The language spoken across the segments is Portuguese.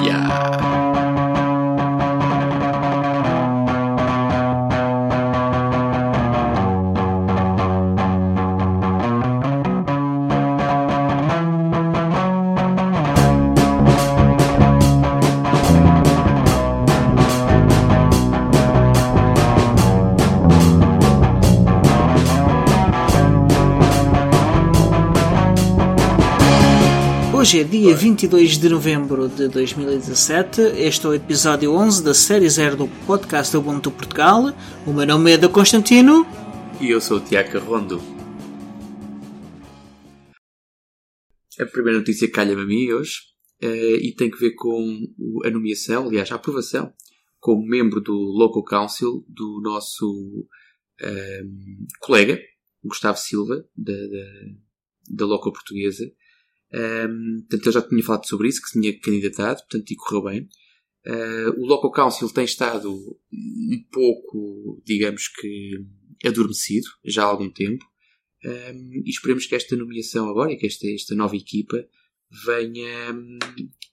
Yeah. Hoje é dia 22 de novembro de 2017. Este é o episódio 11 da série 0 do podcast Ubuntu Portugal. O meu nome é Da Constantino. E eu sou o Tiago Rondo. A primeira notícia calha-me a mim hoje uh, e tem que ver com a nomeação, aliás, a aprovação, como membro do Local Council do nosso uh, colega, Gustavo Silva, da, da, da Local Portuguesa, um, portanto, eu já tinha falado sobre isso, que se tinha candidatado, portanto, e correu bem. Uh, o Local Council tem estado um pouco, digamos que, adormecido já há algum tempo. Um, e esperemos que esta nomeação agora, e que esta, esta nova equipa, venha,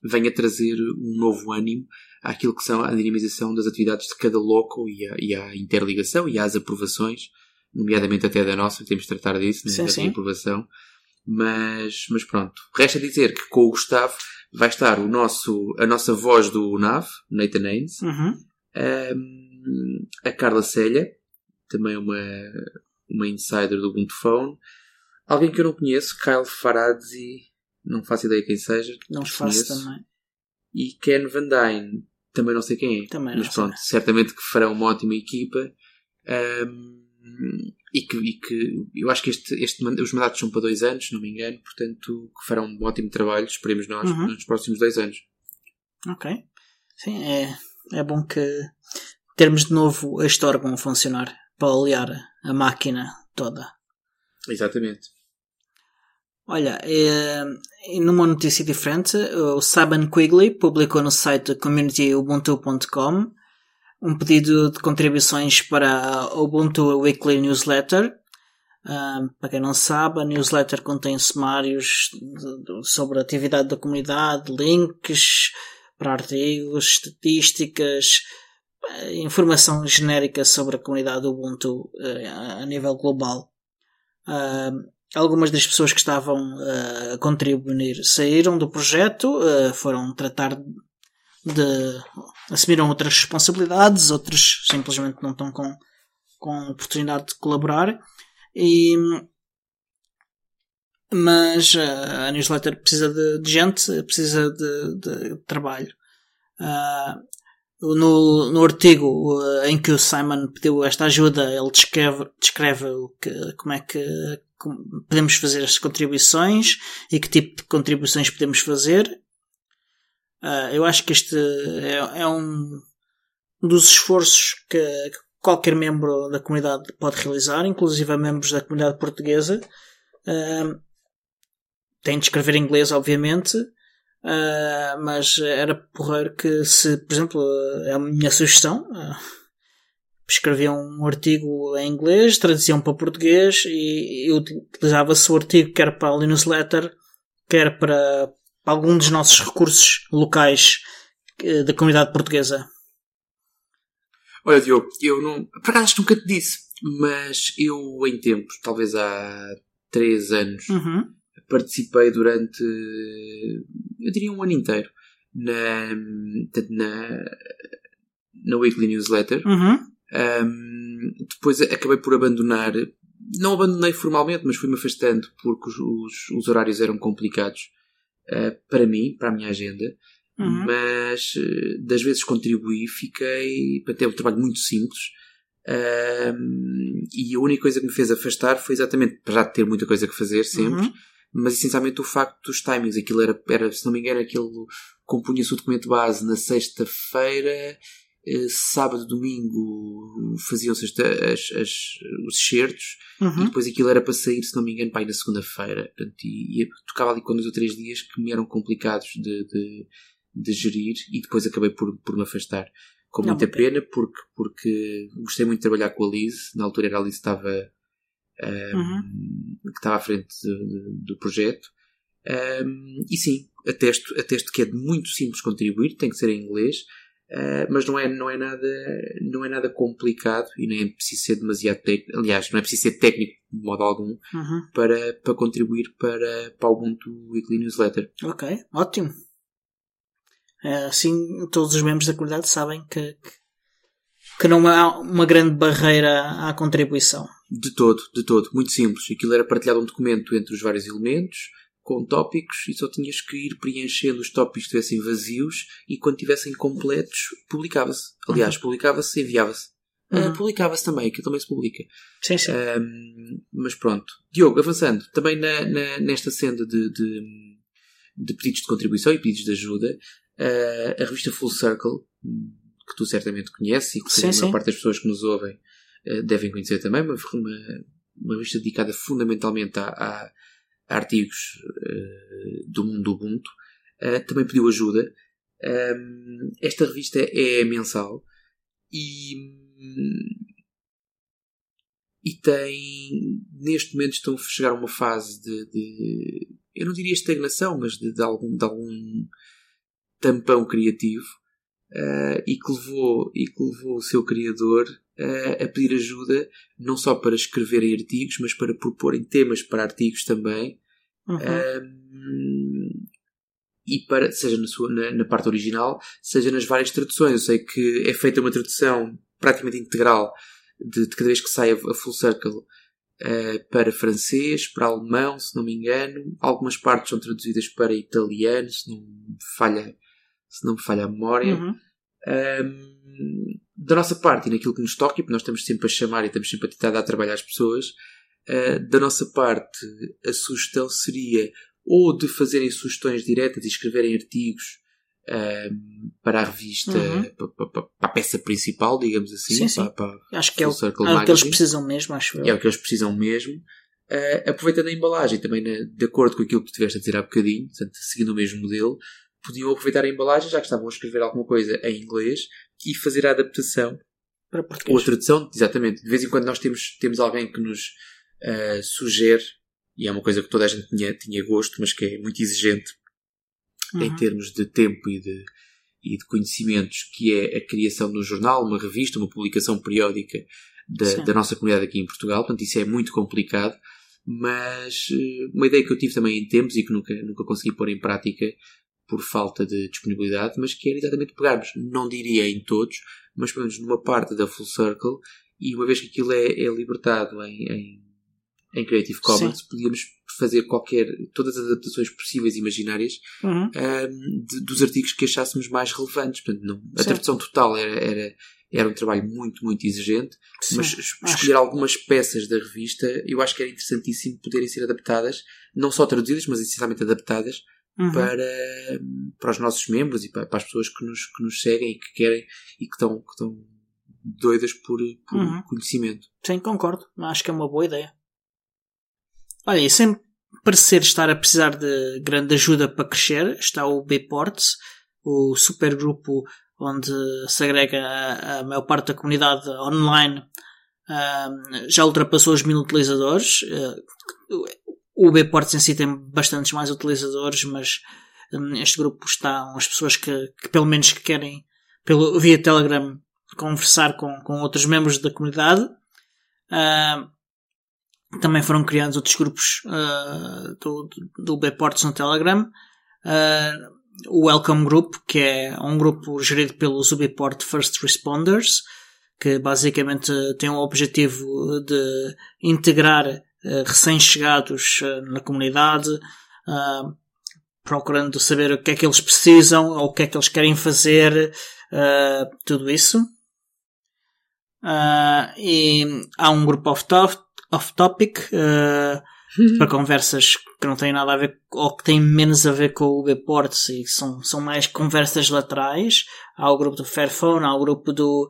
venha trazer um novo ânimo àquilo que são a dinamização das atividades de cada local e à, e à interligação e às aprovações, nomeadamente até da nossa, temos de tratar disso, né, sim, da aprovação. Mas, mas pronto. Resta dizer que com o Gustavo vai estar o nosso, a nossa voz do NAV, Nathan Haynes, Uhum. um, a Carla Célia, também uma, uma insider do Ubuntu Phone, alguém que eu não conheço, Kyle Faradzi, não faço ideia quem seja, Não os faço desconheço. também. e Ken Van Dyne, também não sei quem é, Também mas pronto, certamente que farão uma ótima equipa. um, e que, e que eu acho que este, este, os mandatos são para dois anos, se não me engano, portanto que farão um ótimo trabalho, esperemos nós, Uhum. nos próximos dois anos. Ok. Sim, é, é bom que termos de novo este órgão a funcionar para aliar a máquina toda. Exatamente. Olha, é, numa notícia diferente, o Saban Quigley publicou no site communityubuntu.com um pedido de contribuições para a Ubuntu Weekly Newsletter. Ah, para quem não sabe, a newsletter contém sumários de- de- sobre a atividade da comunidade, links para artigos, estatísticas, eh, informação genérica sobre a comunidade Ubuntu eh, a nível global. Ah, algumas das pessoas que estavam eh, a contribuir saíram do projeto, foram tratar de. assumiram outras responsabilidades, outros simplesmente não estão com, com oportunidade de colaborar. E, mas eh, a newsletter precisa de, de gente, precisa de, de trabalho. Ah, no, no artigo eh, em que o Simon pediu esta ajuda, ele descreve, descreve o que, como é que como podemos fazer as contribuições e que tipo de contribuições podemos fazer. Ah, eu acho que este é, é um dos esforços que qualquer membro da comunidade pode realizar, inclusive membros da comunidade portuguesa. Ah, tem de escrever em inglês, obviamente, ah, mas era porreiro que se, por exemplo, é a minha sugestão, escreviam um artigo em inglês, traduziam para português e, e utilizava-se o artigo quer para a newsletter, quer para algum dos nossos recursos locais eh, da comunidade portuguesa. Olha, Diogo, eu não. Por acaso nunca te disse, mas eu, em tempos, talvez há três anos, Uhum. participei durante. eu diria um ano inteiro na. na. na Weekly Newsletter. Uhum. Um, depois acabei por abandonar. Não abandonei formalmente, mas fui-me afastando porque os, os, os horários eram complicados uh, para mim, para a minha agenda. Uhum. Mas uh, das vezes contribuí, fiquei. Até um trabalho muito simples. Um, e a única coisa que me fez afastar foi exatamente para já ter muita coisa que fazer sempre, Uhum. mas essencialmente o facto dos timings. Aquilo era, era se não me engano, aquilo compunha-se o documento base na sexta-feira, sábado, domingo faziam-se os excertos e Uhum. depois aquilo era para sair, se não me engano, para na segunda-feira. E, e tocava ali com dois ou três dias que me eram complicados de, de, de gerir e depois acabei por, por me afastar. Com Não, muita pena, porque, porque gostei muito de trabalhar com a Liz. Na altura era a Liz que estava, ehm, Uhum. que estava à frente de- do projeto. Um, e sim, atesto, atesto que é muito simples contribuir, tem que ser em inglês, uh, mas não é, não, é nada, não é nada complicado e nem é preciso ser demasiado técnico. Aliás, não é preciso ser técnico de modo algum Uhum. para, para contribuir para, para o Ubuntu Weekly Newsletter. Ok, ótimo. Eh, Assim, todos os membros da comunidade sabem que, que, que não há uma grande barreira à contribuição. De todo, de todo. Muito simples. Aquilo era partilhado um documento entre os vários elementos, com tópicos, e só tinhas que ir preenchendo os tópicos que estivessem vazios, e quando estivessem completos, publicava-se. Aliás, publicava-se e enviava-se. Uhum. publicava-se também, aquilo também se publica. Sim, sim. Ahm, mas pronto. Diogo, avançando, também na, na- nesta senda de, de, de pedidos de contribuição e pedidos de ajuda, ah, a revista Full Circle, que tu certamente conheces e que Sim, a sim. maior parte das pessoas que nos ouvem ah, devem conhecer também, uma, uma, uma revista dedicada fundamentalmente a- a artigos ah, do mundo do Ubuntu, ah, também pediu ajuda. Ahm, esta revista é mensal e e tem neste momento estão a chegar a uma fase de, de- eu não diria estagnação mas de, de algum de algum tampão criativo eh, e que levou e que levou o seu criador eh, a pedir ajuda não só para escreverem artigos mas para proporem temas para artigos também Uhum. um, e para, seja na, sua, na, na parte original, seja nas várias traduções. Eu sei que é feita uma tradução praticamente integral de, de cada vez que sai a, a Full Circle eh, para francês, para alemão, se não me engano. Algumas partes são traduzidas para italiano, se não me falha, se não me falha a memória. Uhum. Um, da nossa parte e naquilo que nos toca, porque nós estamos sempre a chamar e estamos sempre a tentar dar trabalho às pessoas, uh, da nossa parte a sugestão seria ou de fazerem sugestões diretas e escreverem artigos um, para a revista, Uhum. pa- pa- pa- para, a peça principal, digamos assim, Sim, sim. para- para, Acho que é o, Circle é o que eles precisam mesmo, acho eu. é o que eles precisam mesmo. Uh, aproveitando a embalagem, também na- de acordo com aquilo que tu tiveste a dizer há bocadinho, portanto, seguindo o mesmo modelo, podiam aproveitar a embalagem, já que estavam a escrever alguma coisa em inglês, e fazer a adaptação Para português. ou a tradução, exatamente. De vez em quando nós temos, temos alguém que nos uh, sugere, e é uma coisa que toda a gente tinha, tinha gosto, mas que é muito exigente em Uhum. termos de tempo e de, e de conhecimentos, que é a criação de um jornal, uma revista, uma publicação periódica da, da nossa comunidade aqui em Portugal. Portanto, isso é muito complicado. Mas eh, uma ideia que eu tive também em tempos e que nunca, nunca consegui pôr em prática por falta de disponibilidade, mas que era exatamente pegarmos, não diria em todos, mas pelo menos numa parte da Full Circle, e uma vez que aquilo é, é libertado em, em, em Creative Commons, podíamos fazer qualquer, todas as adaptações possíveis e imaginárias Uhum. ahm, de- dos artigos que achássemos mais relevantes. Portanto, não, a Sim. tradução total era, era, era um trabalho muito, muito exigente, Sim. mas es- acho- escolher algumas peças da revista eu acho que era interessantíssimo poderem ser adaptadas, não só traduzidas, mas essencialmente adaptadas Uhum. para, para os nossos membros e para, para as pessoas que nos, que nos seguem e que querem e que estão, que estão doidas por, por Uhum. conhecimento. Sim, concordo. Acho que é uma boa ideia. Olha, e sem parecer estar a precisar de grande ajuda para crescer, está o Bports, o supergrupo onde se agrega a, a maior parte da comunidade online. Já ultrapassou os mil utilizadores. Eh, o Bports em si tem bastantes mais utilizadores, mas hum, este grupo está as pessoas que, que pelo menos que querem pelo, via Telegram conversar com, com outros membros da comunidade. Ah, também foram criados outros grupos ah, do, do, Bports no Telegram. Ah, o Welcome Group, que é um grupo gerido pelos Ubiport First Responders, que basicamente tem o objetivo de integrar recém-chegados ah, na comunidade, ah, procurando saber o que é que eles precisam ou o que é que eles querem fazer, tudo isso. E há um grupo off-top- off-topic para conversas que não têm nada a ver ou que têm menos a ver com o Bports e são, são mais conversas laterais. Há o grupo do Fairphone, há o grupo do,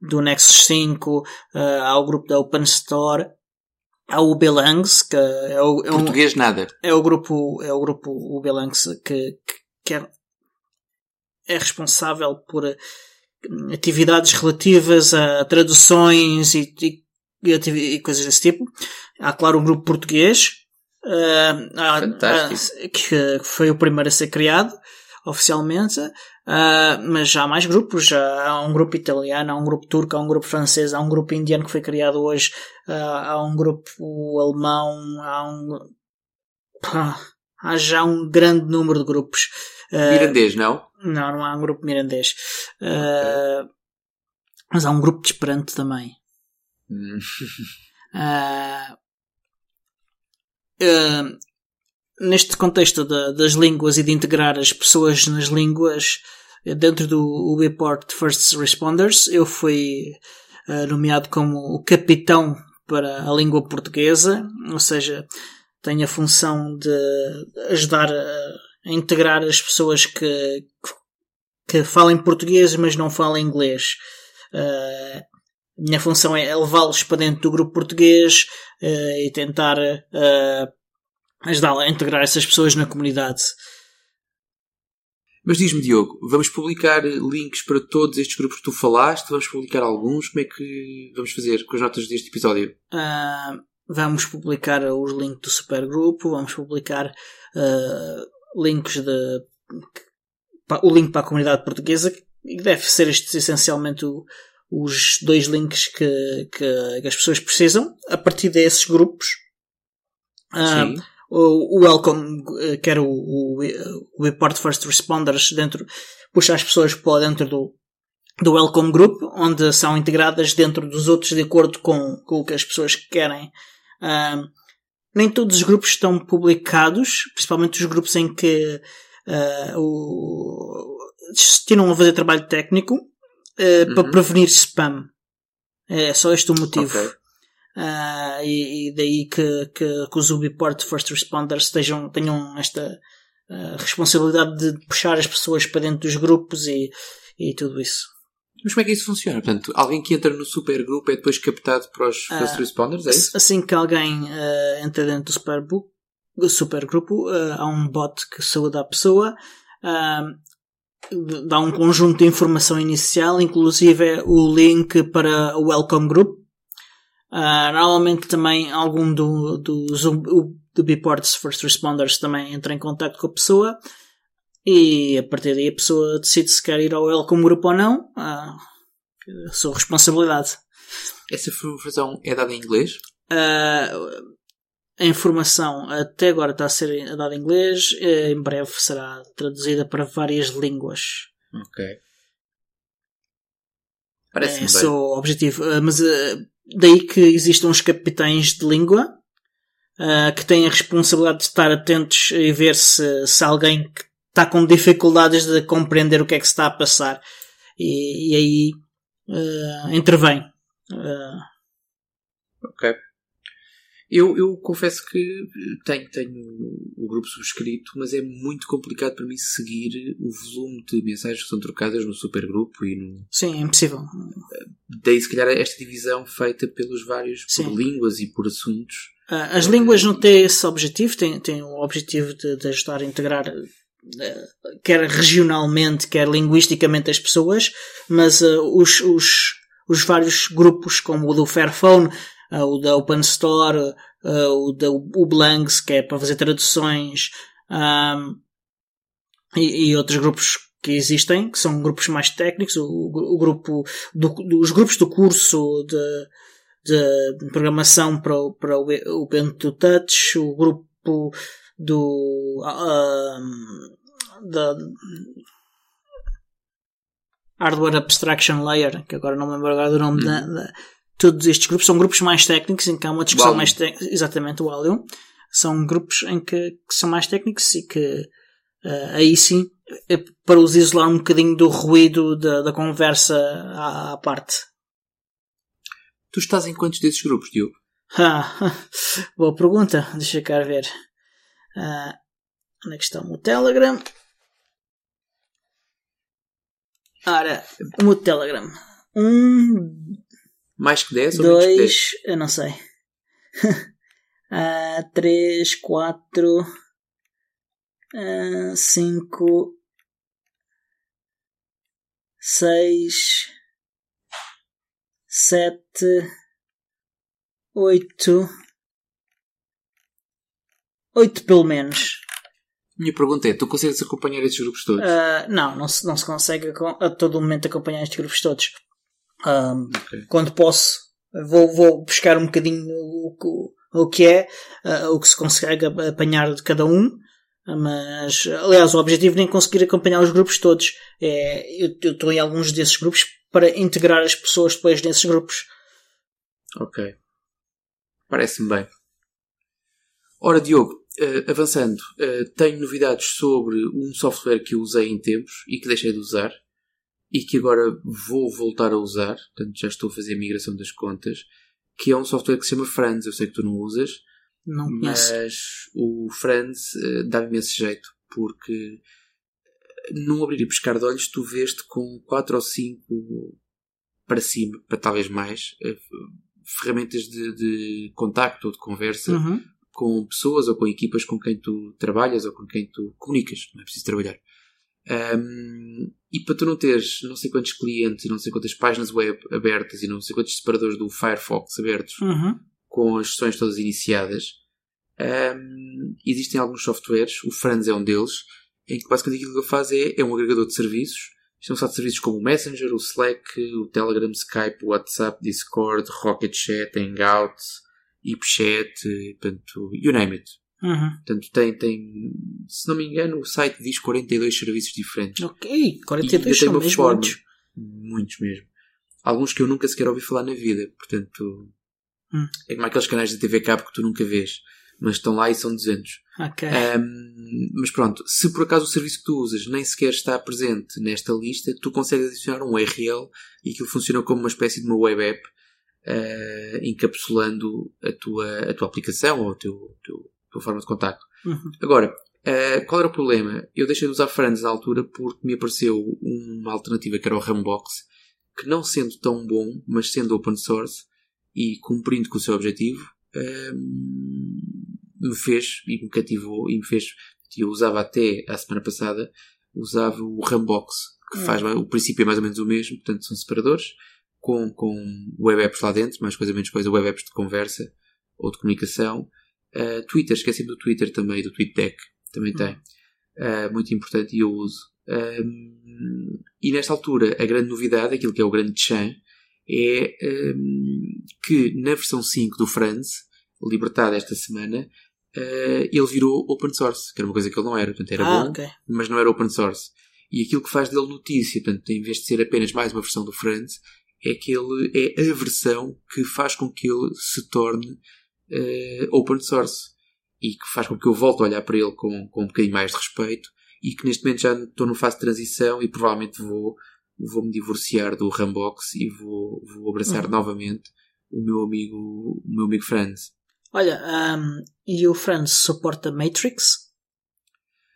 do Nexus 5, ah, há o grupo da Open Store, há o Belangs, que é o, é um, Português nada. é o grupo é o grupo o Belanx que, que, é, é responsável por eh, atividades relativas a traduções e, e, e coisas desse tipo. Há claro o grupo português uh, que foi o primeiro a ser criado oficialmente, uh, mas já há mais grupos, já há um grupo italiano, há um grupo turco, há um grupo francês, há um grupo indiano que foi criado hoje, uh, há um grupo alemão, há um há já um grande número de grupos. Mirandês, não? Não, não há um grupo mirandês. Okay. mas há um grupo de Esperanto também. Uh, neste contexto das línguas e de integrar as pessoas nas línguas, dentro do Ubiport First Responders, eu fui uh, nomeado como o capitão para a língua portuguesa, ou seja, tenho a função de ajudar a, integrar as pessoas que, que falem português, mas não falam inglês. Uh, minha função é levá-los para dentro do grupo português uh, e tentar uh, ajudá-la a integrar essas pessoas na comunidade. Mas diz-me, Diogo, vamos publicar links para todos estes grupos que tu falaste? Vamos publicar alguns? Como é que vamos fazer com as notas deste episódio? Uh, vamos publicar os links do supergrupo, vamos publicar uh, links de. o link para a comunidade portuguesa, e deve ser essencialmente o, os dois links que, que, que, as pessoas precisam a partir desses grupos. Uh, Sim o, welcome, eh, que era o, o, o report first responders dentro, puxa as pessoas para dentro do, do welcome group, onde são integradas dentro dos outros de acordo com, com o que as pessoas querem. Um, nem todos os grupos estão publicados, principalmente os grupos em que uh, o, destinam a fazer trabalho técnico uh, uhum. para prevenir spam. É só este o motivo. Okay. Uh, e, e, daí que, que, que os Ubiport First Responders estejam, tenham esta uh, responsabilidade de puxar as pessoas para dentro dos grupos e, e tudo isso. Mas como é que isso funciona? Portanto, alguém que entra no supergrupo é depois captado para os First uh, Responders, é isso? Assim que alguém entra dentro do supergrupo, supergrupo há um bot que saúda a pessoa, dá um conjunto de informação inicial, inclusive é o link para o Welcome Group, Uh, normalmente também algum do, dos do Biports First Responders também entra em contato com a pessoa e a partir daí a pessoa decide se quer ir ao Welcome Group ou não. Uh, a sua responsabilidade. Essa informação é dada em inglês? Uh, a informação até agora está a ser dada em inglês, em breve será traduzida para várias línguas. Ok. Parece-me é esse é o objetivo. mas daí que existam os capitães de língua uh, que têm a responsabilidade de estar atentos e ver se, se alguém está com dificuldades de compreender o que é que se está a passar e, e aí uh, intervém. Uh, ok. Eu, eu confesso que tenho, tenho o grupo subscrito, mas é muito complicado para mim seguir o volume de mensagens que são trocadas no supergrupo e no. Sim, é impossível. Daí, se calhar, esta divisão feita pelos vários, Sim. por línguas e por assuntos. Ah, as línguas não têm esse objetivo, têm, têm o objetivo de, de ajudar a integrar ah, quer regionalmente, quer linguisticamente as pessoas, mas uh, os, os, os vários grupos, como o do Fairphone, uh, o da Open Store, uh, o da o Blanks, que é para fazer traduções, um, e, e, outros grupos que existem, que são grupos mais técnicos, o, o grupo do, os grupos do curso de, de programação para, o, para o Ubuntu Touch, o grupo do da Hardware Abstraction Layer, que agora não me lembro agora do nome hum. da, da, todos estes grupos são grupos mais técnicos em que há uma discussão mais técnica, exatamente o áudio, são grupos em que, que são mais técnicos e que uh, aí sim é para os isolar um bocadinho do ruído da, da conversa à, à, parte. Tu estás em quantos desses grupos, Diogo? Ah, boa pergunta, deixa cá ver. Uh, onde é que está o meu Telegram? Ora, o meu Telegram. Um, mais que 10 ou menos que 10? Eu não sei. uh, 3, 4, uh, 5, 6, 7, 8, 8 pelo menos. Minha pergunta é: tu consegues acompanhar estes grupos todos? Uh, não, não se, não se consegue a todo momento acompanhar estes grupos todos. Um, okay. Quando posso, vou, vou buscar um bocadinho o, o, o que é, uh, o que se consegue apanhar de cada um. Mas, aliás, o objetivo nem conseguir acompanhar os grupos todos. É, eu estou em alguns desses grupos para integrar as pessoas depois nesses grupos. Ok. Parece-me bem. Ora, Diogo, uh, avançando, uh, tenho novidades sobre um software que eu usei em tempos e que deixei de usar e que agora vou voltar a usar, portanto já estou a fazer a migração das contas, que é um software que se chama Friends. Eu sei que tu não usas, não mas o Friends uh, dá-me imenso jeito porque num abrir e pescar de olhos tu vês-te com 4 ou 5 para cima, para talvez mais, ferramentas de, de contacto ou de conversa uhum. com pessoas ou com equipas com quem tu trabalhas ou com quem tu comunicas. Não é preciso trabalhar. Um, e para tu não teres não sei quantos clientes e não sei quantas páginas web abertas e não sei quantos separadores do Firefox abertos uhum. com as sessões todas iniciadas, um, existem alguns softwares, o Friends é um deles, em que basicamente aquilo que ele faz é, é um agregador de serviços estão só de serviços como o Messenger, o Slack, o Telegram, Skype, o WhatsApp, Discord, Rocket Chat, Hangout, HipChat, portanto, you name it. Uhum. Portanto, tem, tem, se não me engano, o site diz 42 serviços diferentes. Ok, 42 e são mesmo forma, muitos. Muitos mesmo. Alguns que eu nunca sequer ouvi falar na vida. Portanto, hum. é como aqueles canais da TV Cabo que tu nunca vês mas estão lá e são 200. Ok. Um, mas pronto, se por acaso o serviço que tu usas nem sequer está presente nesta lista, tu consegues adicionar um URL e aquilo funciona como uma espécie de uma web app, uh, encapsulando a tua, a tua aplicação ou a teu, teu, tua forma de contacto. Uhum. Agora, uh, qual era o problema? Eu deixei de usar Friends na altura porque me apareceu uma alternativa que era o Rambox, que não sendo tão bom, mas sendo open source e cumprindo com o seu objetivo, me fez e me cativou e me fez. Eu usava até a semana passada, usava o Rambox, que hum. faz o princípio é mais ou menos o mesmo, portanto são separadores, com, com web apps lá dentro, mais coisa menos coisa, web apps de conversa ou de comunicação. Uh, Twitter, esqueci do Twitter também, do TweetDeck, também tem. Uh, muito importante e eu uso. Um, e nesta altura, a grande novidade, aquilo que é o grande chan, é um, que na versão 5 do Friends, libertada esta semana, uh, ele virou open source, que era uma coisa que ele não era. Portanto, era ah, bom, okay. mas não era open source. E aquilo que faz dele notícia, portanto, em vez de ser apenas mais uma versão do Friends, é que ele é a versão que faz com que ele se torne uh, open source e que faz com que eu volte a olhar para ele com, com um bocadinho mais de respeito e que neste momento já estou numa fase de transição e provavelmente vou vou me divorciar do Rambox e vou, vou abraçar uhum. novamente o meu amigo o meu amigo Franz Olha, um, e o Franz suporta Matrix?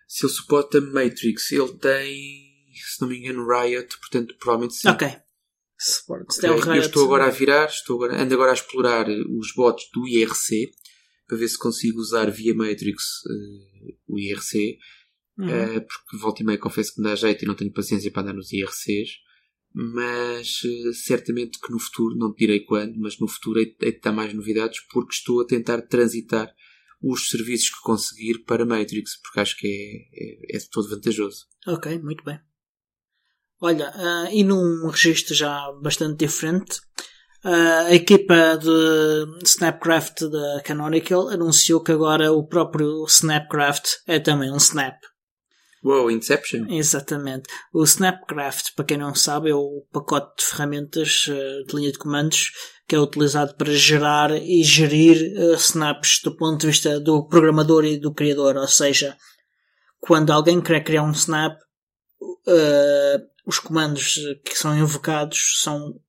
Se ele suporta Matrix, ele tem, se não me engano, Riot, portanto, provavelmente sim. Ok. Okay. Riot, eu estou agora a virar, estou agora, ando agora a explorar os bots do IRC para ver se consigo usar via Matrix uh, o IRC. Uhum. Uh, porque volta e meia confesso que me dá jeito e não tenho paciência para andar nos IRCs mas uh, certamente que no futuro, não te direi quando, mas no futuro hei de dar mais novidades porque estou a tentar transitar os serviços que conseguir para Matrix, porque acho que é, é, é de todo vantajoso. Ok, muito bem. Olha, uh, e num registro já bastante diferente, uh, a equipa de Snapcraft da Canonical anunciou que agora o próprio Snapcraft é também um Snap. Uou, Inception? Exatamente. O Snapcraft, para quem não sabe, é o pacote de ferramentas uh, de linha de comandos que é utilizado para gerar e gerir snaps do ponto de vista do programador e do criador. Ou seja, quando alguém quer criar um snap, uh, os comandos que são invocados são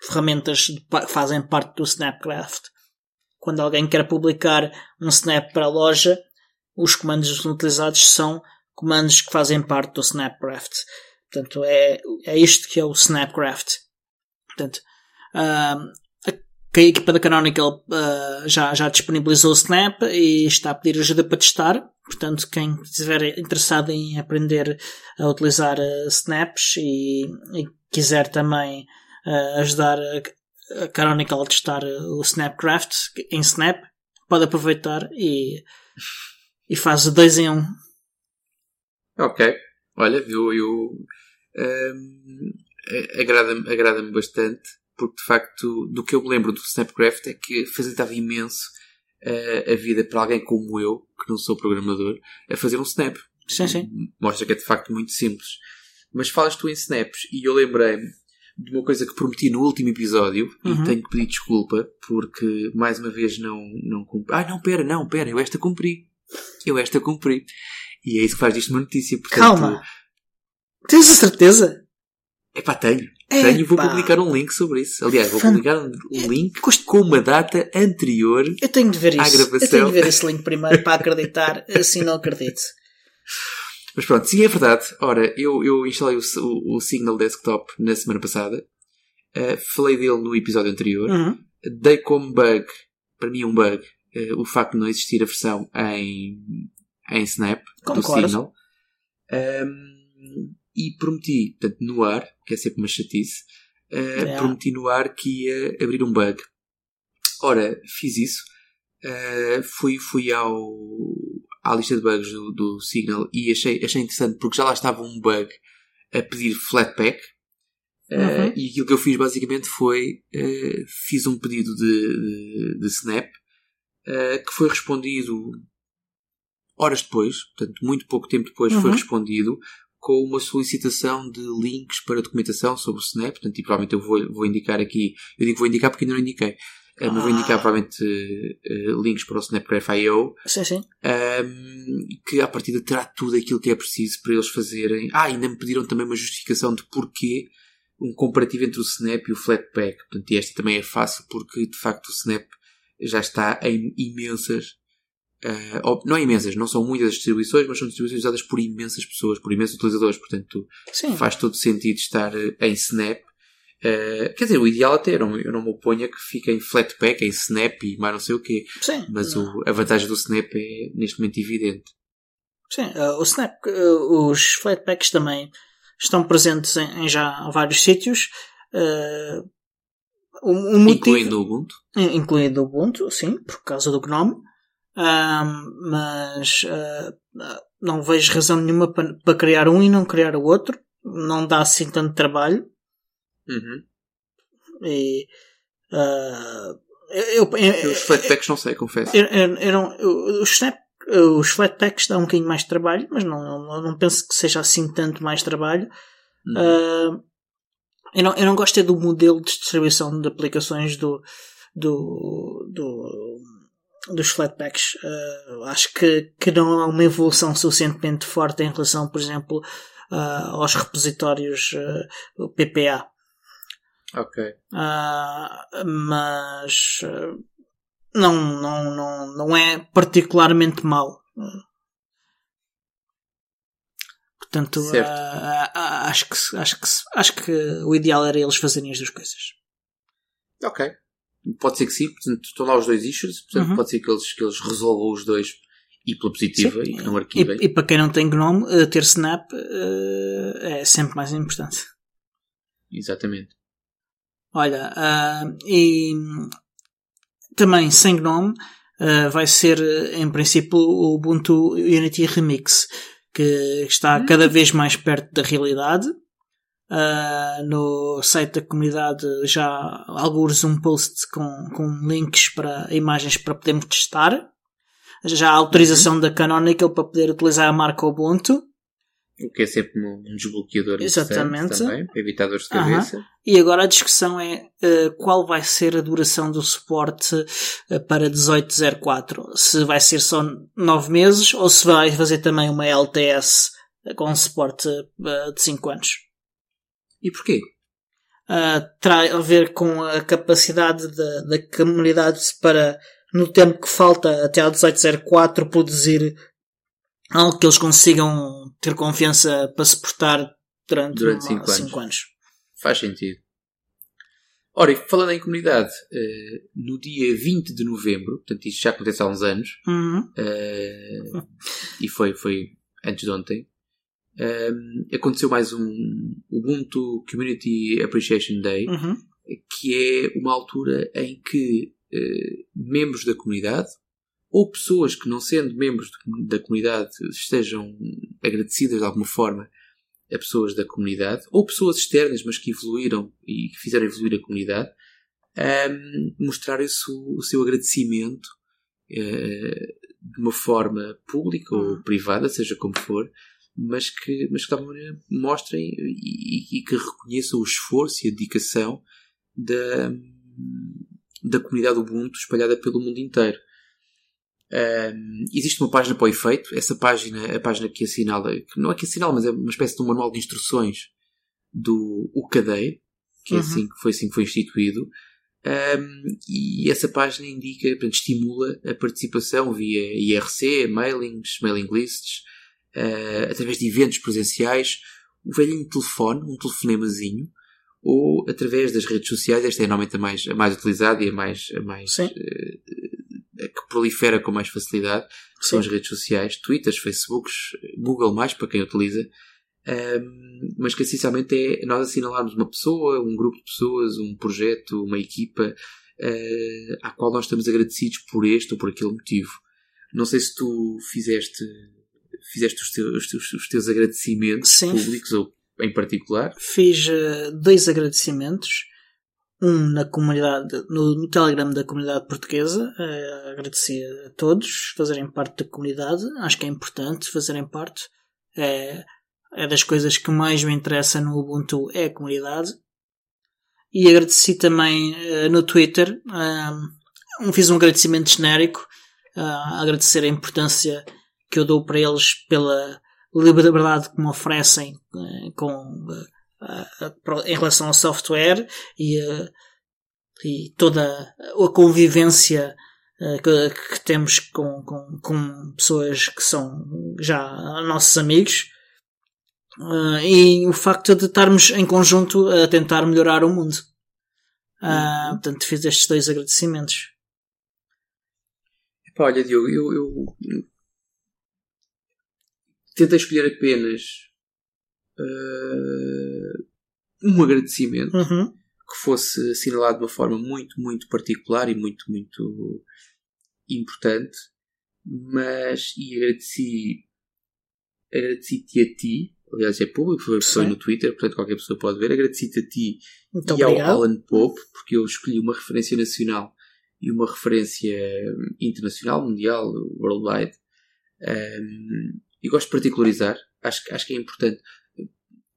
ferramentas que fazem parte do Snapcraft. Quando alguém quer publicar um snap para a loja, os comandos utilizados são comandos que fazem parte do Snapcraft. Portanto, é, é isto que é o Snapcraft. Portanto, uh, a equipa da Canonical uh, já, já disponibilizou o Snap e está a pedir ajuda para testar. Portanto, quem estiver interessado em aprender a utilizar uh, Snaps e, e, quiser também uh, ajudar a, a Canonical a testar o Snapcraft em Snap, pode aproveitar e e faz o 2 em 1. Um. Ok. Olha, eu, eu um, agrada-me agrada bastante, porque de facto, do que eu me lembro do Snapcraft é que facilitava imenso uh, a vida para alguém como eu, que não sou programador, a fazer um Snap. Sim, sim. Mostra que é de facto muito simples. Mas falas tu em Snaps e eu lembrei-me de uma coisa que prometi no último episódio uhum. e tenho que pedir desculpa porque mais uma vez não, não cumpri. Ah, não, pera, não, pera, eu esta cumpri. Eu esta cumpri. E é isso que faz disto uma notícia. Portanto, Calma. Tens a certeza? Epá, tenho. É, tenho, vou publicar um link sobre isso. Aliás, vou publicar um link com uma data anterior eu tenho de ver isso. Eu tenho de ver esse link primeiro para acreditar, assim não acredito. Mas pronto, sim, é verdade. Ora, eu, eu instalei o, o, o Signal Desktop na semana passada. Uh, falei dele no episódio anterior. Uhum. Dei como bug, para mim um bug, uh, o facto de não existir a versão em, em Snap Concordo. do Signal. Um, e prometi, portanto, no ar, que é sempre uma chatice, uh, prometi no ar que ia abrir um bug. Ora, fiz isso. Uh, fui, fui ao, à lista de bugs do, do, Signal e achei, achei interessante porque já lá estava um bug a pedir Flatpak. Uh, uhum. E aquilo que eu fiz basicamente foi uh, fiz um pedido de, de, de Snap que foi respondido horas depois, portanto, muito pouco tempo depois uhum. foi respondido com uma solicitação de links para documentação sobre o Snap. Portanto, e provavelmente eu vou, vou indicar aqui, eu digo vou indicar porque ainda não indiquei. Ah. Mas vou indicar provavelmente uh, links para o Snapcraft.io sim, sim. Um, que à partida terá tudo aquilo que é preciso para eles fazerem. Ah, ainda me pediram também uma justificação de porquê um comparativo entre o Snap e o Flatpak. Portanto, e esta também é fácil porque de facto o Snap já está em imensas Uh, não é imensas, não são muitas as distribuições, mas são distribuições usadas por imensas pessoas, por imensos utilizadores, portanto Sim. faz todo sentido estar uh, em Snap. Uh, quer dizer, o ideal até, eu não, eu não me oponho a que fique em Flatpak, em Snap e mais não sei o quê. Sim, mas o, a vantagem do Snap é neste momento evidente. Sim, o Snap, os Flatpaks também estão presentes em, em já vários sítios. O, o motivo, incluindo o Ubuntu? Incluindo o Ubuntu, sim, por causa do GNOME. Um, mas uh, não vejo razão nenhuma para, para criar um e não criar o outro. Não dá assim tanto trabalho. Uhum. E uh, eu, eu, os flatpaks não sei, confesso. Eu, eu, não, os, snap, os flatpaks dão um bocadinho mais de trabalho, mas não, não, não penso que seja assim tanto mais trabalho. Uhum. Uh, eu, não, eu não gosto é do modelo de distribuição de aplicações do, do, do dos flatpaks. Uh, acho que, que não há uma evolução suficientemente forte em relação, por exemplo, uh, aos repositórios uh, PPA. Ok. mas não, não, não, não é particularmente mau. Portanto, acho, que, acho, que, acho que o ideal era eles fazerem as duas coisas. Ok. Pode ser que sim, portanto, estão lá os dois issues, portanto, uhum. pode ser que eles, que eles resolvam os dois e pela positiva sim. e que não arquivem. E, e, para quem não tem Gnome, eh, ter Snap uh, é sempre mais importante. Exatamente. Olha, uh, e também sem Gnome uh, vai ser, em princípio, o Ubuntu Unity Remix, que está hum. cada vez mais perto da realidade. Uh, no site da comunidade já alguns um post com, com links para imagens para podermos testar. Já há autorização uhum. da Canonical para poder utilizar a marca Ubuntu. O que é sempre um desbloqueador Exatamente. também, para evitar dores de cabeça. Uhum. E agora a discussão é uh, qual vai ser a duração do suporte uh, para 1804. Se vai ser só 9 meses ou se vai fazer também uma LTS com suporte de 5 anos. E porquê? Uh, terá a ver com a capacidade da, da comunidade para, no tempo que falta até ao 1804, produzir algo que eles consigam ter confiança para suportar durante 5 anos. Cinco anos. Faz sentido. Ora, e falando em comunidade, uh, no dia 20 de novembro, portanto isto já acontece há uns anos, uhum. uh, e foi, foi antes de ontem, um, aconteceu mais um Ubuntu Community Appreciation Day, uhum. que é uma altura em que uh, membros da comunidade, ou pessoas que, não sendo membros da comunidade, estejam agradecidas de alguma forma a pessoas da comunidade, ou pessoas externas, mas que evoluíram e que fizeram evoluir a comunidade, um, mostrar o, o seu agradecimento uh, de uma forma pública ou uhum. privada, seja como for, mas que, mas que de alguma maneira mostrem e, e, que reconheçam o esforço e a dedicação da, da comunidade Ubuntu espalhada pelo mundo inteiro. Um, existe uma página para o efeito. Essa página, a página que assinala, que não é que assinala, mas é uma espécie de um manual de instruções do UCADEI, que é uhum. assim, foi assim que foi instituído. Um, e essa página indica, portanto, estimula a participação via IRC, mailings, mailing lists, uh, através de eventos presenciais, o velhinho telefone, um telefonemazinho, ou através das redes sociais. Esta é normalmente a mais, a mais utilizada e a mais, a mais uh, a que prolifera com mais facilidade, que são as redes sociais, Twitters, Facebooks, Google mais para quem utiliza. Um, mas que essencialmente é nós assinalarmos uma pessoa, um grupo de pessoas, um projeto, uma equipa uh, à qual nós estamos agradecidos por este ou por aquele motivo. Não sei se tu fizeste, fizeste os, teus, os teus, os teus agradecimentos Sim. públicos ou em particular. Fiz uh, dois agradecimentos. Um na comunidade, no, no Telegram da comunidade portuguesa. Uh, agradeci a todos fazerem parte da comunidade. Acho que é importante fazerem parte. É, é das coisas que mais me interessa no Ubuntu é a comunidade. E agradeci também uh, no Twitter. Um, fiz um agradecimento genérico. Uh, agradecer a importância que eu dou para eles pela liberdade que me oferecem uh, com, em relação ao software e, e toda a convivência que, que, temos com, com, com pessoas que são já nossos amigos e o facto de estarmos em conjunto a tentar melhorar o mundo. Uh, portanto, fiz estes dois agradecimentos. Olha, Diogo, eu, eu, tentei escolher apenas uh, um agradecimento uhum. que fosse assinalado de uma forma muito, muito particular e muito, muito importante, mas e agradeci agradeci-te a ti aliás é público, foi, foi no Twitter, portanto qualquer pessoa pode ver. Agradeci-te a ti Muito e obrigado. ao Alan Pope, porque eu escolhi uma referência nacional e uma referência internacional, mundial, worldwide. Um, e gosto de particularizar, acho, acho que é importante.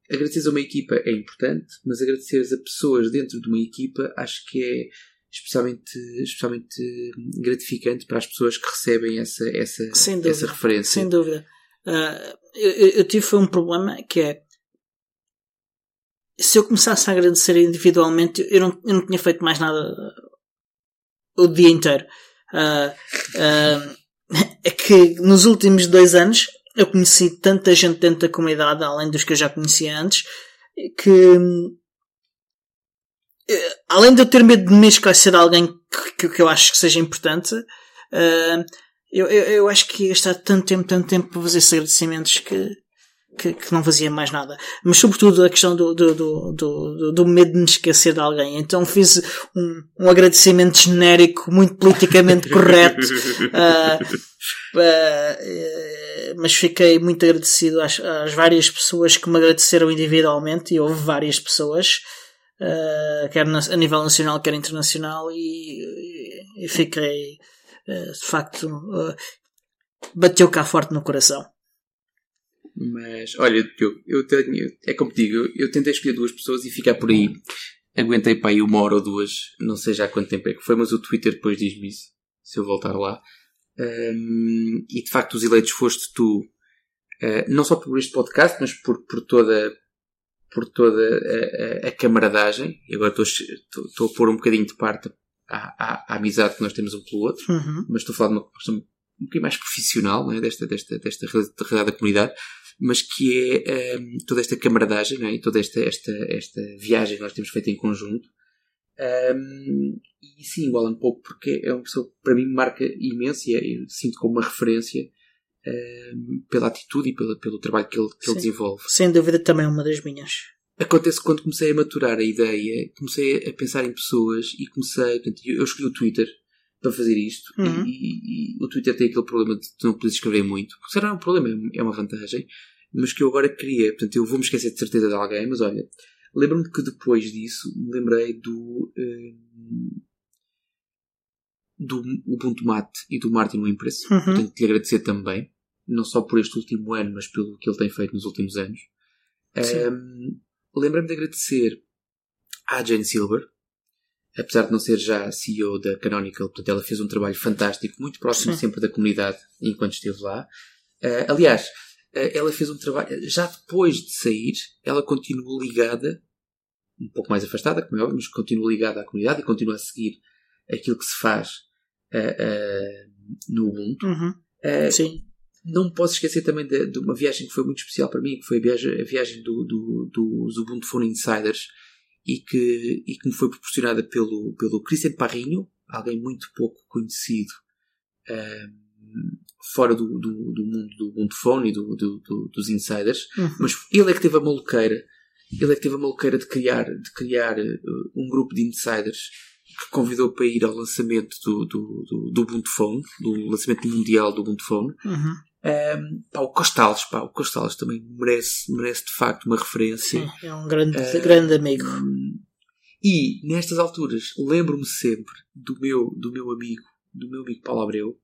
Agradecer a uma equipa é importante, mas agradecer a pessoas dentro de uma equipa acho que é especialmente, especialmente gratificante para as pessoas que recebem essa, essa, essa referência. Sem dúvida. Uh, eu, eu, tive um problema que é se eu começasse a agradecer individualmente, eu não, eu não tinha feito mais nada o dia inteiro. Uh, uh, é que nos últimos dois anos eu conheci tanta gente dentro da comunidade, além dos que eu já conhecia antes, que além de eu ter medo de me esquecer alguém que, que, eu acho que seja importante, uh, eu, eu, eu acho que ia gastar tanto tempo, tanto tempo para fazer agradecimentos que, que, que, não fazia mais nada. Mas sobretudo a questão do, do, do, do, do medo de me esquecer de alguém. Então fiz um, um agradecimento genérico, muito politicamente correto. Uh, uh, mas fiquei muito agradecido às, às, várias pessoas que me agradeceram individualmente, e houve várias pessoas, uh, quer na, a nível nacional, quer internacional, e, e, e fiquei de facto, bateu cá forte no coração. Mas, olha, eu, eu tenho, é como digo, eu, eu tentei escolher duas pessoas e ficar por aí. Aguentei para aí uma hora ou duas, não sei já quanto tempo é que foi, mas o Twitter depois diz-me isso, se eu voltar lá. Um, e de facto, os eleitos foste tu, uh, não só por este podcast, mas por, por toda, por toda a, a, a camaradagem. E agora estou, estou a pôr um bocadinho de parte à, amizade que nós temos um pelo outro, uhum. mas estou a falar de uma questão um bocadinho mais profissional, é? desta, desta, desta realidade da comunidade, mas que é um, toda esta camaradagem é? e toda esta, esta, esta viagem que nós temos feito em conjunto. Um, e sim, o Alan Pope, porque é uma pessoa que para mim marca imenso e é, eu sinto como uma referência um, pela atitude e pela, pelo trabalho que ele, que ele desenvolve. Sem dúvida, também é uma das minhas. Acontece quando comecei a maturar a ideia, comecei a pensar em pessoas e comecei. Portanto, eu escolhi o Twitter para fazer isto. Uhum. E, e- o Twitter tem aquele problema de tu não podes escrever muito. Será um problema, é uma vantagem. Mas que eu agora queria, portanto, eu vou-me esquecer de certeza de alguém, mas olha, lembro-me que depois disso me lembrei do. hum, do Ubuntu Mate e do Martin Wimpress. Uhum. Que lhe agradecer também, não só por este último ano, mas pelo que ele tem feito nos últimos anos. Um, Lembrei-me de agradecer à Jane Silver, apesar de não ser já CEO da Canonical, portanto, ela fez um trabalho fantástico, muito próximo Sim. sempre da comunidade enquanto esteve lá. Uh, aliás, uh, ela fez um trabalho, já depois de sair, ela continuou ligada, um pouco mais afastada, como é óbvio, mas continua ligada à comunidade e continua a seguir aquilo que se faz uh, no Ubuntu. Uhum. Uh, Sim. não posso esquecer também de, de uma viagem que foi muito especial para mim, que foi a viagem, a viagem do, do, dos Ubuntu Phone Insiders e que, e que me foi proporcionada pelo, pelo Christian Parrinho, alguém muito pouco conhecido um, fora do, do, do mundo do Phone e do, do, do- dos Insiders, Uhum. mas ele é que teve a maluqueira, ele é que teve a maluqueira de criar, de criar uh, um grupo de insiders que convidou para ir ao lançamento do, do, do, do do lançamento mundial do Ubuntu Phone, Uhum. um, pá, o Costales, pá, o Costales também merece, merece de facto uma referência. Sim, é um grande, Eh, grande amigo. E nestas alturas lembro-me sempre do meu, do meu amigo, do meu amigo Paulo Abreu,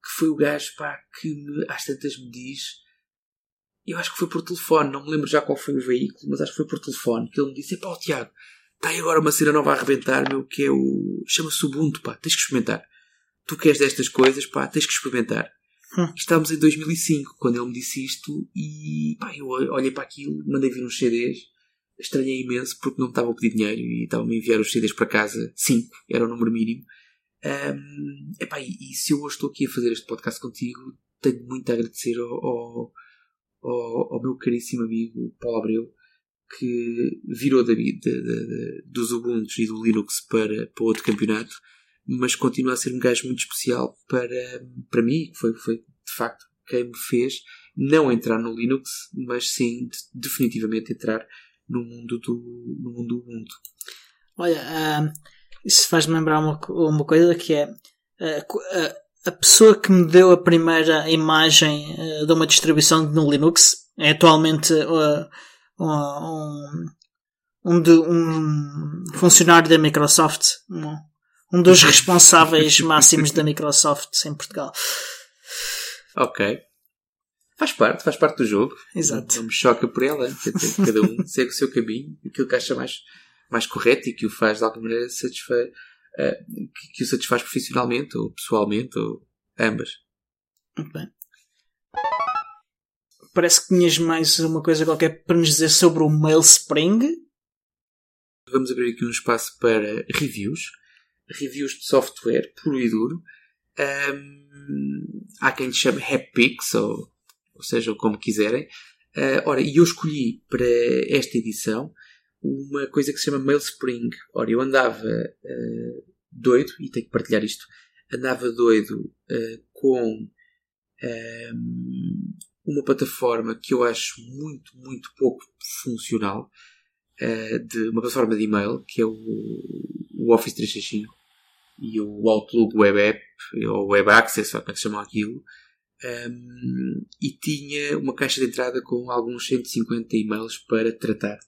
que foi o gajo pá, que me, às tantas me diz. Eu acho que foi por telefone, não me lembro já qual foi o veículo, mas acho que foi por telefone que ele me disse: Pá, Tiago, está aí agora uma cena nova a arrebentar, meu, que é o. chama-se Ubuntu, pá, tens que experimentar. Tu queres destas coisas, pá, tens que experimentar. Hum. Estávamos em 2005, quando ele me disse isto, e pá, eu olhei para aquilo, mandei vir uns CDs, estranhei imenso porque não me estavam a pedir dinheiro e estavam a enviar os CDs para casa, 5, era o número mínimo. Ahm, epá, e, e se eu hoje estou aqui a fazer este podcast contigo, tenho muito a agradecer ao, ao, ao- ao meu caríssimo amigo Paulo Abreu, que virou da, da- dos Ubuntu e do Linux para, para outro campeonato, mas continua a ser um gajo muito especial para, para mim, que foi, foi de facto quem me fez não entrar no Linux, mas sim de- definitivamente entrar no mundo do, no mundo do Ubuntu. Olha, ah, isso faz-me lembrar uma, uma coisa que é ah, a pessoa que me deu a primeira imagem ah, de uma distribuição no Linux é atualmente ah, um, um, de- um funcionário da Microsoft, um, um dos responsáveis máximos da Microsoft em Portugal. Ok. Faz parte, faz parte do jogo. Exato. Não me choca por ela. Cada um segue o seu caminho, aquilo que acha mais, mais correto e que o faz de alguma maneira satisfa, eh, que, que o satisfaz profissionalmente ou pessoalmente ou ambas. Muito bem. Parece que tinhas mais uma coisa qualquer para nos dizer sobre o Mailspring. Vamos abrir aqui um espaço para reviews. Reviews de software, puro e duro. Ahm, há quem lhe chame Happix, ou, ou seja, como quiserem. Ah, ora, e eu escolhi para esta edição uma coisa que se chama Mailspring. Ora, eu andava ah, doido, e tenho que partilhar isto, andava doido ah, com uma plataforma que eu acho muito, muito pouco funcional, de uma plataforma de e-mail, que é o, o Office 365 e o Outlook Web App, ou Web Access, ou como é que se chama aquilo, um, e tinha uma caixa de entrada com alguns 150 e-mails para tratar.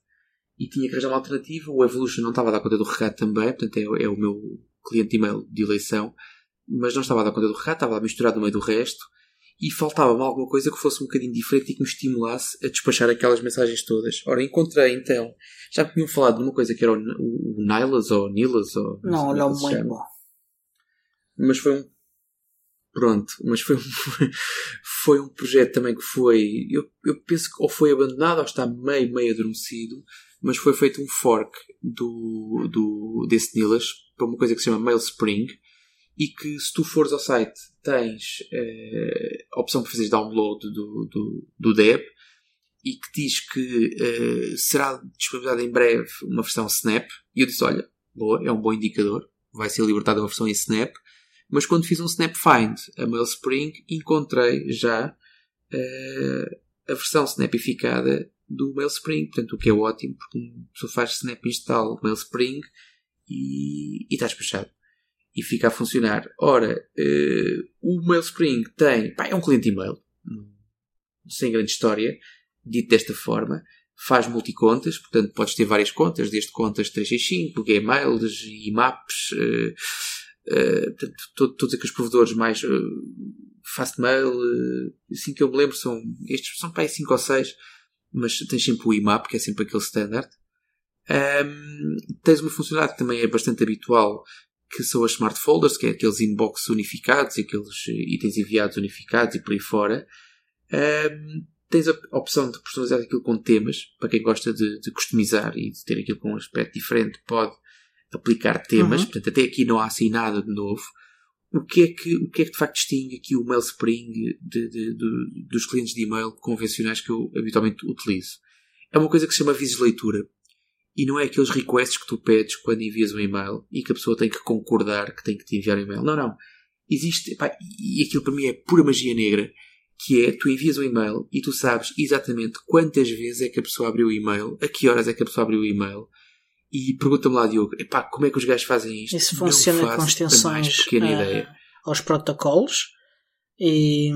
E tinha que arranjar uma alternativa. O Evolution não estava a dar conta do recado também, portanto é, é o meu cliente de e-mail de eleição, mas não estava a dar conta do recado, estava lá misturado no meio do resto. E faltava-me alguma coisa que fosse um bocadinho diferente e que me estimulasse a despachar aquelas mensagens todas. Ora, encontrei então, já me tinham falado de uma coisa que era o, o, o Nilas ou Nilas ou Não, como é não muito bom. mas foi um pronto, mas foi um, foi um projeto também que foi eu, eu penso que ou foi abandonado ou está meio, meio adormecido mas foi feito um fork do, do, desse Nilas para uma coisa que se chama Mailspring e que se tu fores ao site tens eh, a opção para fazeres download do, do, do Deb e que diz que eh, será disponibilizada em breve uma versão Snap. E eu disse, olha, boa, é um bom indicador vai ser libertada uma versão em Snap mas quando fiz um Snap Find a Mailspring, encontrei já eh, a versão snapificada do Mailspring, portanto, o que é ótimo, porque pessoa faz Snap install Mailspring e, e está despachado. e fica a funcionar. Ora, uh, o MailSpring tem, pá, é um cliente e-mail, sem grande história, dito desta forma, faz multicontas, portanto podes ter várias contas, desde contas 365, Gmails, IMAPs, portanto, todos aqueles provedores mais uh, Fastmail, uh, assim que eu me lembro, são estes, são para aí 5 ou 6, mas tens sempre o IMAP, que é sempre aquele standard. Um, tens uma funcionalidade que também é bastante habitual, que são as smart folders, que é aqueles inbox unificados, aqueles itens enviados unificados e por aí fora. Um, tens a opção de personalizar aquilo com temas, para quem gosta de, de customizar e de ter aquilo com um aspecto diferente, pode aplicar temas. Uhum. Portanto, até aqui não há assim nada de novo. O que é que, o que, é que de facto distingue aqui o MailSpring de, de, de, dos clientes de e-mail convencionais que eu habitualmente utilizo? É uma coisa que se chama avisos de leitura. E não é aqueles requests que tu pedes quando envias um e-mail e que a pessoa tem que concordar que tem que te enviar um e-mail. Não, não. Existe, pá, e aquilo para mim é pura magia negra, que é, tu envias um e-mail e tu sabes exatamente quantas vezes é que a pessoa abriu o e-mail, a que horas é que a pessoa abriu o e-mail, e pergunta-me lá, Diogo, epá, como é que os gajos fazem isto? Isso funciona com extensões uh, aos protocolos e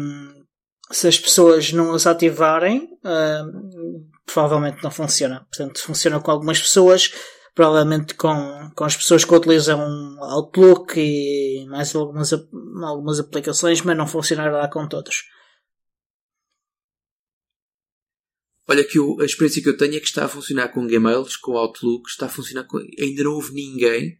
se as pessoas não os ativarem, uh, provavelmente não funciona. Portanto, funciona com algumas pessoas, provavelmente com, com as pessoas que utilizam Outlook e mais algumas, algumas aplicações, mas não funcionará com todos. Olha que a experiência que eu tenho é que está a funcionar com Gmails, com Outlook, está a funcionar com... Ainda não houve ninguém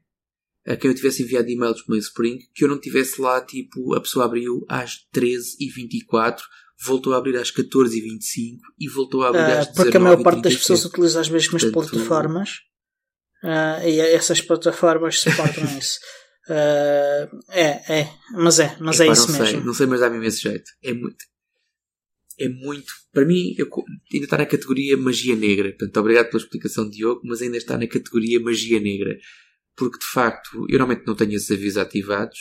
a quem eu tivesse enviado e-mails para o Spring que eu não tivesse lá, tipo, a pessoa abriu às 13h24, voltou a abrir às 14h25 e voltou a abrir uh, às 19 Porque a maior parte das pessoas utiliza as mesmas Portanto, plataformas uh, e essas plataformas suportam isso. Uh, é, é, mas é, mas é, é isso não mesmo. Sei, não sei, mas dá-me imenso jeito. É muito é muito. Para mim, eu, ainda está na categoria magia negra. Portanto, obrigado pela explicação, Diogo, mas ainda está na categoria magia negra. Porque, de facto, eu normalmente não tenho esses avisos ativados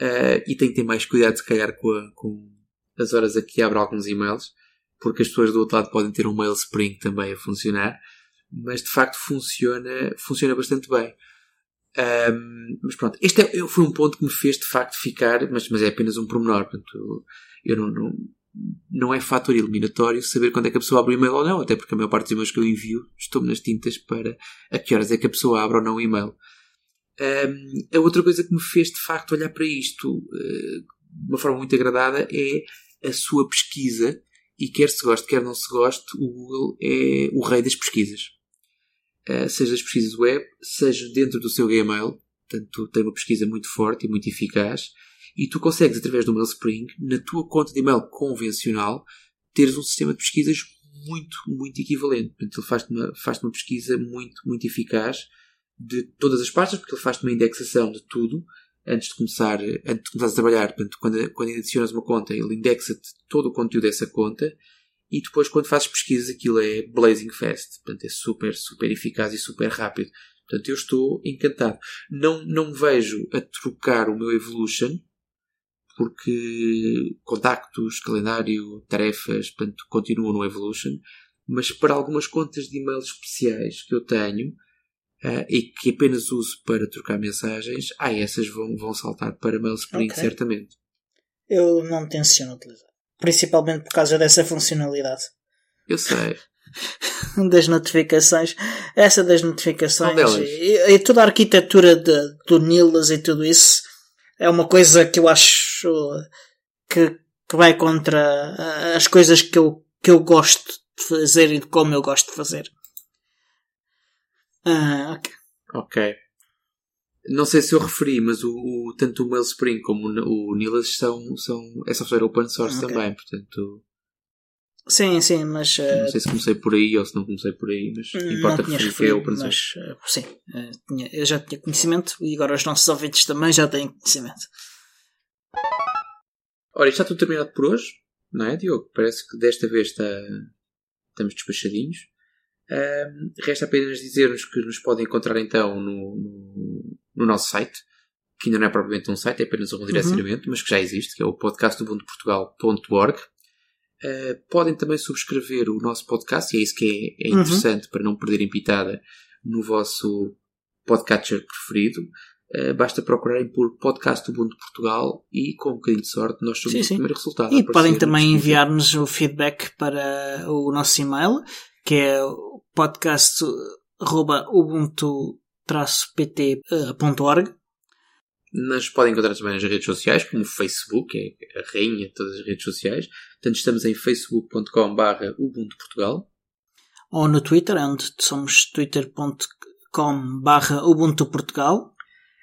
uh, e tenho que ter mais cuidado, se calhar, com, a, com as horas a que abro alguns e-mails, porque as pessoas do outro lado podem ter um mail spring também a funcionar. Mas, de facto, funciona, funciona bastante bem. Um, mas pronto, este é, foi um ponto que me fez de facto ficar, mas, mas é apenas um pormenor. Portanto, eu não, não não é fator eliminatório saber quando é que a pessoa abre o e-mail ou não, até porque a maior parte dos e-mails que eu envio estou-me nas tintas para a que horas é que a pessoa abre ou não o e-mail. Um, a outra coisa que me fez de facto olhar para isto uh, de uma forma muito agradada é a sua pesquisa, e quer se goste, quer não se goste, o Google é o rei das pesquisas. Uh, seja das pesquisas web, seja dentro do seu Gmail, portanto tem uma pesquisa muito forte e muito eficaz e tu consegues, através do MailSpring, na tua conta de e-mail convencional, teres um sistema de pesquisas muito, muito equivalente. Portanto, ele faz-te uma, faz uma pesquisa muito, muito eficaz de todas as pastas, porque ele faz-te uma indexação de tudo antes de começar, antes de começar a trabalhar. Portanto, quando, quando adicionas uma conta, ele indexa-te todo o conteúdo dessa conta e depois, quando fazes pesquisas, aquilo é blazing fast. Portanto, é super, super eficaz e super rápido. Portanto, eu estou encantado. Não, não vejo a trocar o meu Evolution porque contactos, calendário, tarefas, portanto, continuam no Evolution, mas para algumas contas de e-mail especiais que eu tenho uh, e que apenas uso para trocar mensagens, ah, essas vão, vão saltar para MailSpring, okay. certamente. Eu não tenciono utilizar, principalmente por causa dessa funcionalidade. Eu sei. das notificações, essa das notificações e, e, toda a arquitetura de, do Nilas e tudo isso é uma coisa que eu acho que, que vai contra as coisas que eu, que eu gosto de fazer e de como eu gosto de fazer. Ah, ok. Ok. Não sei se eu referi, mas o, o tanto o Mailspring como o, o Nilas são, são é software open source okay. também, portanto. Sim, sim, mas. Uh, não sei se comecei por aí ou se não comecei por aí, mas importa referir que é open source. Mas, uh, sim, uh, tinha, eu já tinha conhecimento e agora os nossos ouvintes também já têm conhecimento. Ora, isto está tudo terminado por hoje, não é, Diogo? Parece que desta vez está, estamos despachadinhos. Um, resta apenas dizer-nos que nos podem encontrar então no, no, no, nosso site, que ainda não é propriamente um site, é apenas um redirecionamento, uhum. mas que já existe, que é o podcastubundoportugal.org. Uh, podem também subscrever o nosso podcast, e é isso que é, é uhum. interessante uhum. para não perderem pitada no vosso podcatcher preferido. Uh, basta procurarem por Podcast Ubuntu Portugal e com um bocadinho de sorte nós somos Sim, o sim. primeiro resultado. E podem também no enviar-nos o feedback para o nosso e-mail, que é podcast.ubuntu-pt.org. Mas podem encontrar também nas redes sociais, como o Facebook, que é a rainha de todas as redes sociais. Portanto, estamos em facebook.com.br Ubuntu Portugal. ou no Twitter, onde somos twitter.com barra Ubuntu Portugal.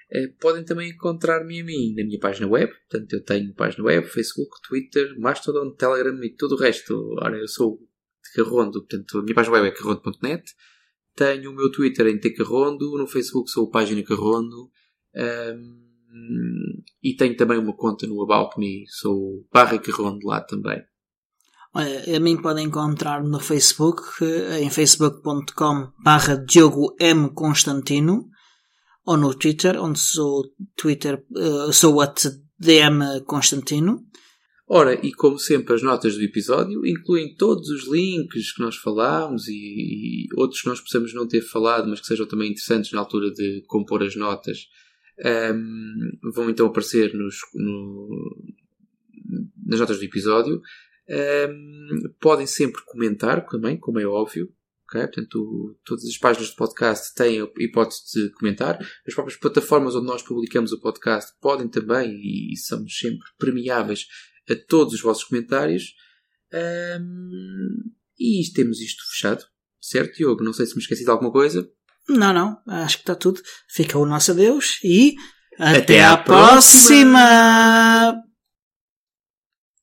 Eh, podem também encontrar-me a mim na minha página web. Portanto, eu tenho página web, Facebook, Twitter, Mastodon, Telegram e tudo o resto. Ora, eu sou de Carrondo, portanto, a minha página web é carrondo.net. Tenho o meu Twitter em tcarrondo, no Facebook sou a página Carrondo. Ahm, e tenho também uma conta no About Me, sou barra Carrondo lá também. Olha, a mim podem encontrar no Facebook, eh, em facebook.com barra Diogo M. Constantino, ou no Twitter, onde sou Twitter, eh, sou at DM Constantino. Ora, e como sempre, as notas do episódio incluem todos os links que nós falámos e, e outros que nós possamos não ter falado, mas que sejam também interessantes na altura de compor as notas. Ahm, vão então aparecer nos, no- nas notas do episódio. Ahm, podem sempre comentar também, como é óbvio. Ok? Portanto, todas as páginas do podcast têm a hipótese de comentar. As próprias plataformas onde nós publicamos o podcast podem também, e somos sempre premiáveis a todos os vossos comentários. Ahm, e temos isto fechado. Certo, Diogo? Não sei se me esqueci de alguma coisa. Não, não, acho que está tudo. Fica o nosso adeus e Até até à à próxima.